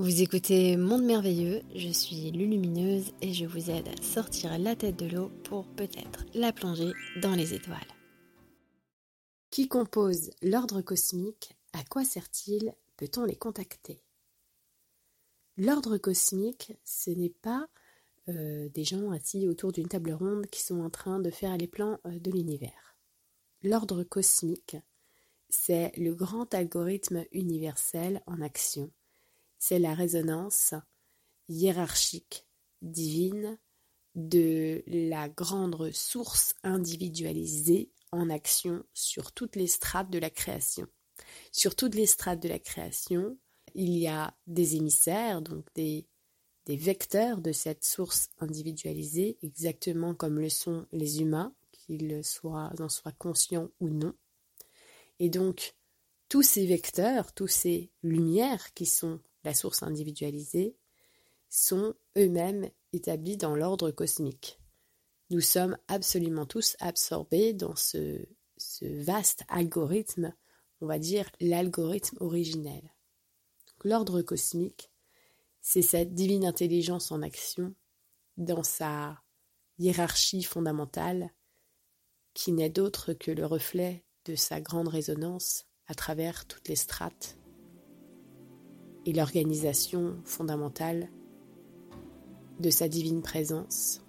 Vous écoutez Monde Merveilleux, je suis Lulumineuse et je vous aide à sortir la tête de l'eau pour peut-être la plonger dans les étoiles. Qui compose l'ordre cosmique À quoi sert-il Peut-on les contacter? L'ordre cosmique, ce n'est pas euh, des gens assis autour d'une table ronde qui sont en train de faire les plans euh, de l'univers. L'ordre cosmique, c'est le grand algorithme universel en action c'est la résonance hiérarchique divine de la grande source individualisée en action sur toutes les strates de la création. Sur toutes les strates de la création, il y a des émissaires, donc des, vecteurs de cette source individualisée, exactement comme le sont les humains, qu'ils en soient conscients ou non. Et donc, tous ces vecteurs, tous ces lumières qui sont la source individualisée, sont eux-mêmes établis dans l'ordre cosmique. Nous sommes absolument tous absorbés dans ce, vaste algorithme, on va dire l'algorithme originel. L'ordre cosmique, c'est cette divine intelligence en action dans sa hiérarchie fondamentale qui n'est d'autre que le reflet de sa grande résonance à travers toutes les strates et l'organisation fondamentale de sa divine présence